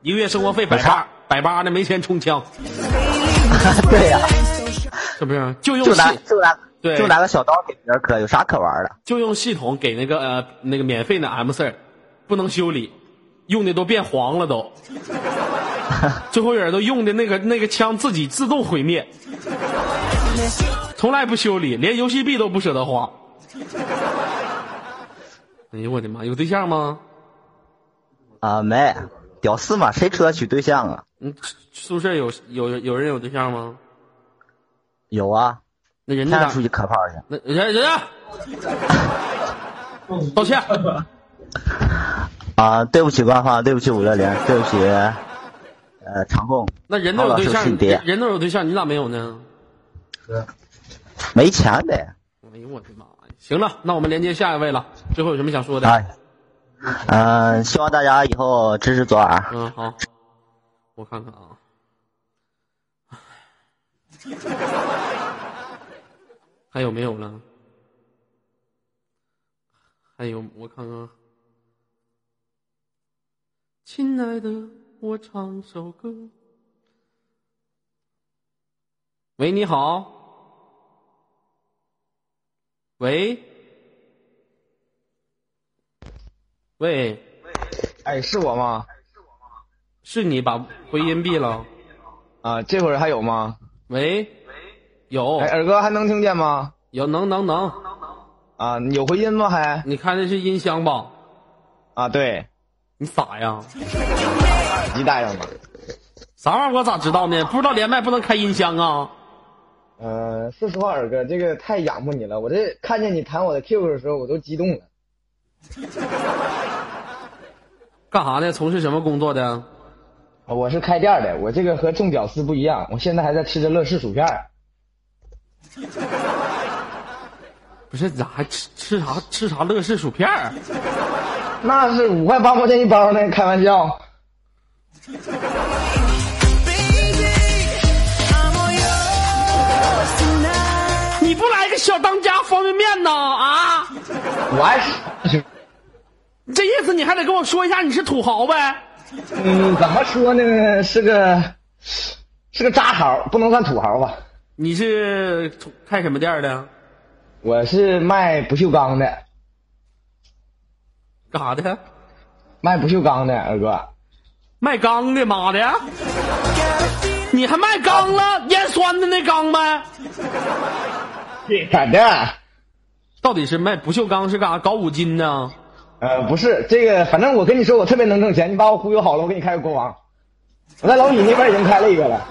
一个月生活费百八，百八的没钱充枪。*laughs* 对呀，是不是？就用就拿就拿对，就拿个小刀给别人磕，有啥可玩的？就用系统给那个呃那个免费的 M 四，不能修理，用的都变黄了都。*laughs* 最后人都用的那个那个枪自己自动毁灭，从来不修理，连游戏币都不舍得花。哎呦我的妈！有对象吗？啊，没，屌丝嘛，谁出得起对象啊？嗯，宿舍有有有人有对象吗？有啊，那人家出去磕炮去。那人人家 *laughs* 道歉。啊，对不起官方，对不起五六零，对不起，呃，长贡。那人都有对象，你爹，人都有对象，你咋没有呢？没钱呗。哎呦我的妈呀！行了，那我们连接下一位了。最后有什么想说的？哎，嗯，希望大家以后支持左耳。嗯，好，我看看啊。还有没有了？还有，我看看。亲爱的，我唱首歌。喂，你好。喂。喂。哎，是我吗？是你把回音闭了。啊，这会儿还有吗？喂。有。哎，二哥还能听见吗？有，能能能。啊，有回音吗？还？你开的是音箱吧？啊，对。你傻呀？耳机带上吧。啥玩意儿？我咋知道呢？不知道连麦不能开音箱啊？呃，说实话，二哥，这个太仰慕你了。我这看见你弹我的 QQ 的时候，我都激动了。*laughs* 干啥呢？从事什么工作的？我是开店的，我这个和众屌丝不一样，我现在还在吃着乐事薯片。*laughs* 不是咋还吃吃啥吃啥乐事薯片？那是五块八毛钱一包呢，开玩笑。小当家方便面呢？啊？我还是，这意思你还得跟我说一下你是土豪呗？嗯，怎么说呢？是个是个渣豪，不能算土豪吧？你是开什么店的？我是卖不锈钢的，干啥的？卖不锈钢的，二哥。卖钢的，妈的！你还卖钢了？腌酸的那钢呗？*laughs* 咋的？到底是卖不锈钢是干啥？搞五金呢？呃，不是这个，反正我跟你说，我特别能挣钱。你把我忽悠好了，我给你开个国王。我在老李那边已经开了一个了。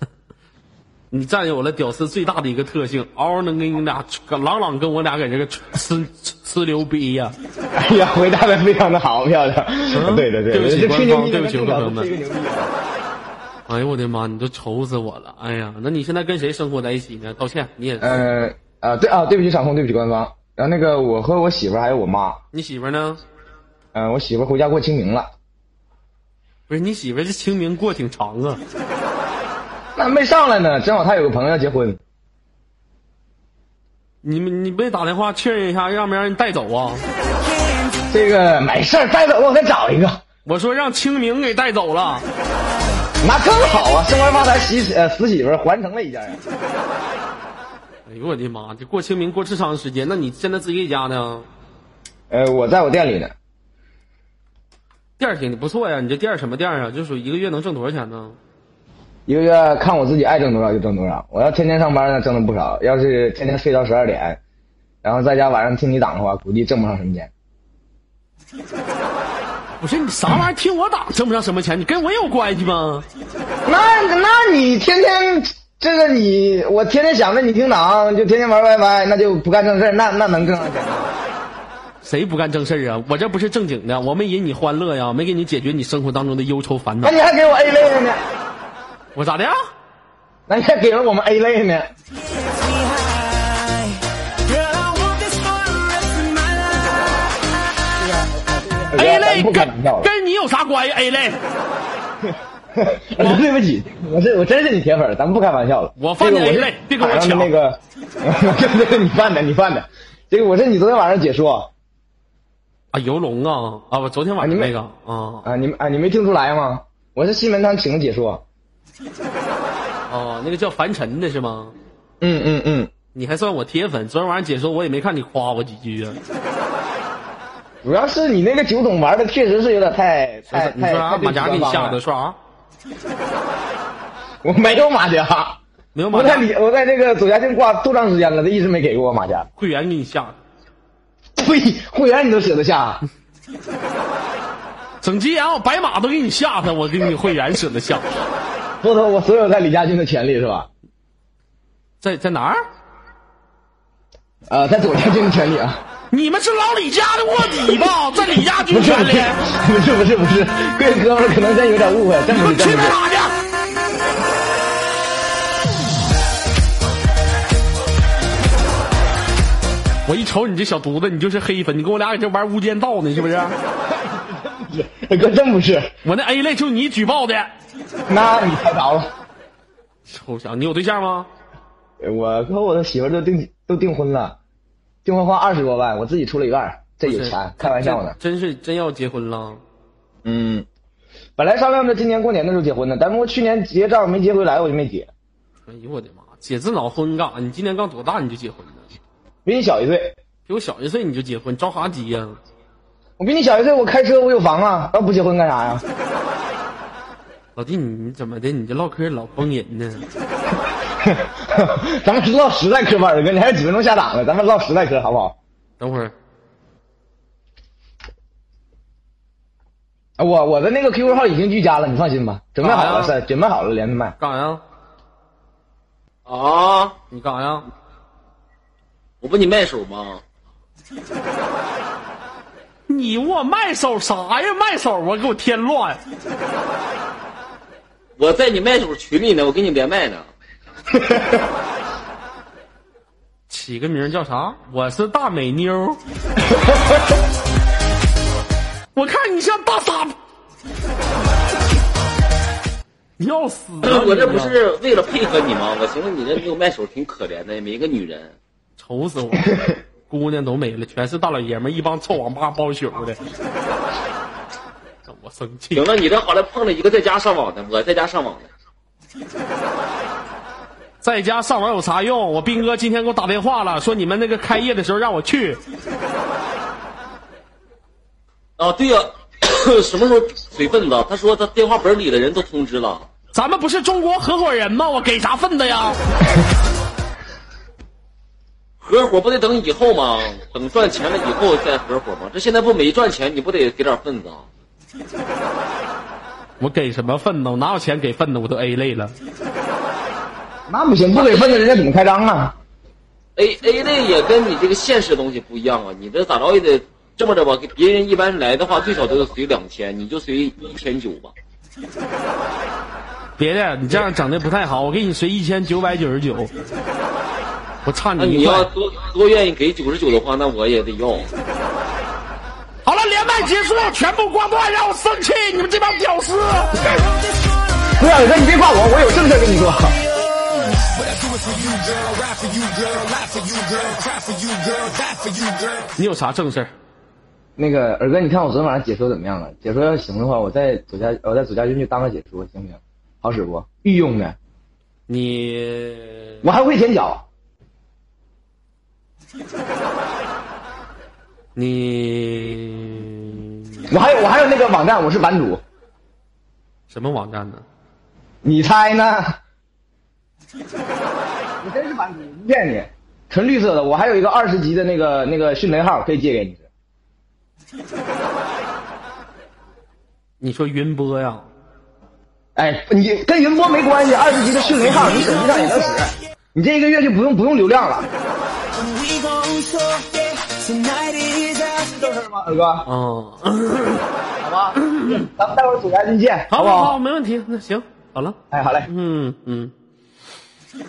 *laughs* 你占有了屌丝最大的一个特性，嗷嗷能跟你俩朗朗跟我俩搁这个呲呲牛逼呀！哎呀，回答的非常的好，漂亮。对对对，对不起对不起跟众屌丝朋友们。哎呦我的妈，你都愁死我了！哎呀，那你现在跟谁生活在一起呢？道歉，你也呃啊，对啊，对不起场控，对不起官方。然后那个，我和我媳妇儿还有我妈，你媳妇儿呢？嗯、我媳妇儿回家过清明了。不是你媳妇儿这清明过挺长啊？*laughs* 那没上来呢，正好她有个朋友要结婚。你们你没打电话确认一下，让不让人带走啊？这个没事儿，带走我再找一个。我说让清明给带走了。*laughs* 那更好啊，升官发财，媳呃死媳妇儿还成了一家人。*laughs* 哎呦我的妈！这过清明过这长时间，那你现在自己在家呢？呃，我在我店里呢。店儿挺不错呀，你这店儿什么店儿啊？就属于一个月能挣多少钱呢？一个月看我自己爱挣多少就挣多少。我要天天上班呢，挣的不少；要是天天睡到十二点，然后在家晚上听你档的话，估计挣不上什么钱。*laughs* 不是你啥玩意儿听我打挣不上什么钱？你跟我有关系吗？那那你天天这个你，我天天想着你听档，就天天玩 WiFi，那就不干正事儿，那那能挣上钱吗？谁不干正事儿啊？我这不是正经的，我没引你欢乐呀，没给你解决你生活当中的忧愁烦恼那。你还给我 A 类呢？我咋的呀？那你还给了我们 A 类呢？*laughs* A 类跟。跟你有啥关系？A 类，*laughs* 对不起，我是我真是你铁粉，咱们不开玩笑了。我犯的这个 A 类别跟我抢那个，这 *laughs* 个你犯的，你犯的。这个我是你昨天晚上解说啊，游龙啊啊！我昨天晚上那个啊啊，你们啊，你没听出来吗？我是西门汤请的解说。*laughs* 哦，那个叫凡尘的是吗？嗯嗯嗯，你还算我铁粉，昨天晚上解说我也没看你夸我几句啊。主要是你那个酒桶玩的确实是有点太太太你说啥？太马甲给你吓的？官方了说啥？我没有马甲，没有马甲，我在里我在这个左家境挂多长时间了，他一直没给过我马甲。会员给你吓的。呸！会员你都舍得下？*laughs* 整鸡羊白马都给你吓他，我给你会员舍得下。剥夺我所有在李家军的权利是吧？在在哪儿？呃，在左家军的权利啊。你们是老李家的卧底吧？*laughs* 在李家军权里。不是不是不是，各位哥们儿可能真有点误会，真不是真不是。去哪儿去？我一瞅你这小犊子，你就是黑粉，你跟我俩搁这玩无间道呢，是不是？哥真不是，我那 A 类就你举报的，那你猜着了。臭小子，你有对象吗？我和我的媳妇都订都订婚了，订婚花二十多万，我自己出了一半，这有钱，开玩笑呢。真是真要结婚了。嗯，本来商量着今年过年的时候结婚的，但是我去年结账没结回来，我就没结。哎呦我的妈！结这脑婚干啥？你今年刚多大你就结婚呢？比你小一岁，比我小一岁你就结婚，着啥急呀、我比你小一岁，我开车，我有房啊，要不结婚干啥呀？老弟，你怎么的？你这唠嗑老崩人呢？*laughs* *laughs* 咱们是唠实在嗑吧，二哥，你还有几分钟下档了，咱们唠实在嗑好不好？等会儿，啊我我的那个 QQ 号已经居家了，你放心吧，准备好了是准备好了连着麦。干啥呀？啊，你干啥呀？我不你麦手吗？*laughs* 你我麦手啥呀？麦手啊，给我添乱！我在你麦手群里呢，我给你连麦呢。*laughs* 起个名叫啥？我是大美妞。*laughs* 我看你像大傻，你要死啊！我这不是为了配合你吗？我寻思你这没有卖手挺可怜的，没个女人。愁死我了，姑娘都没了，全是大老爷们儿，一帮臭网吧包宿的，让 *laughs* 我生气。行了，你这好赖碰了一个在家上网的，我在家上网的。在家上网有啥用？我斌哥今天给我打电话了，说你们那个开业的时候让我去。啊，对呀、*coughs* 什么时候随份子？他说他电话本里的人都通知了。咱们不是中国合伙人吗？我给啥份子呀？合伙不得等以后吗？等赚钱了以后再合伙吗？这现在不没赚钱，你不得给点份子啊？我给什么份子？我哪有钱给份子？我都 A 类了。那不行，不给份子人家怎么开张啊？A A 类也跟你这个现实东西不一样啊！你这咋着也得这么着吧？给别人一般来的话，最少都得随两千，你就随一千九吧。别的，你这样整的不太好，我给你随一千九百九十九，我差你一块。你要多多愿意给九十九的话，那我也得要。好了，连麦结束，全部挂断，让我生气！你们这帮屌丝！不要哥，你别挂我，我有正事跟你说。你有啥正事儿？那个尔哥，你看我昨天晚上解说怎么样了？解说要行的话，我在左家，我在左家军去当个解说，行不行？好使不？御用的，你我还会舔脚。你我还有我还有那个网站，我是版主，什么网站呢？你猜呢？我真是版主，不骗你，纯绿色的。我还有一个二十级的那个那个迅雷号可以借给你。*laughs* 你说云波呀？哎，你跟云波没关系，二十级的迅雷号你手机上也能使。你这一个月就不用不用流量了。正事吗，二哥？嗯，好吧，咱们待会儿左家军见，好好好，好？没问题。那行，好了。哎，好嘞。嗯嗯。*laughs*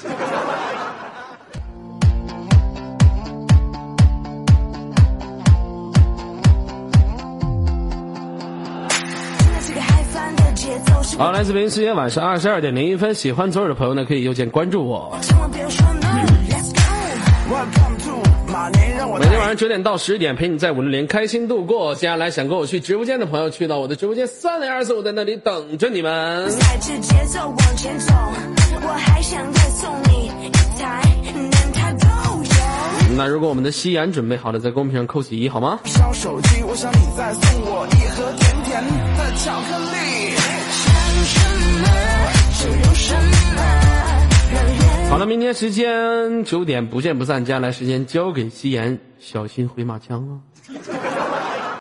好，来自北京时间晚上二十二点零一分，喜欢左耳的朋友呢，可以右键关注我。每天晚上九点到十点，陪你在五六零开心度过。接下来想跟我去直播间的朋友，去到我的直播间三零二四，我在那里等着你们。踩着节奏往前走，我还想再送你一台，连它都有。那如果我们的夕颜准备好了，在公屏上扣起一好吗？小手机，我想你再送我一盒甜甜的巧克力。想什么就有什么，好了，明天时间九点不见不散，接下来时间交给夕颜，小心回马枪啊！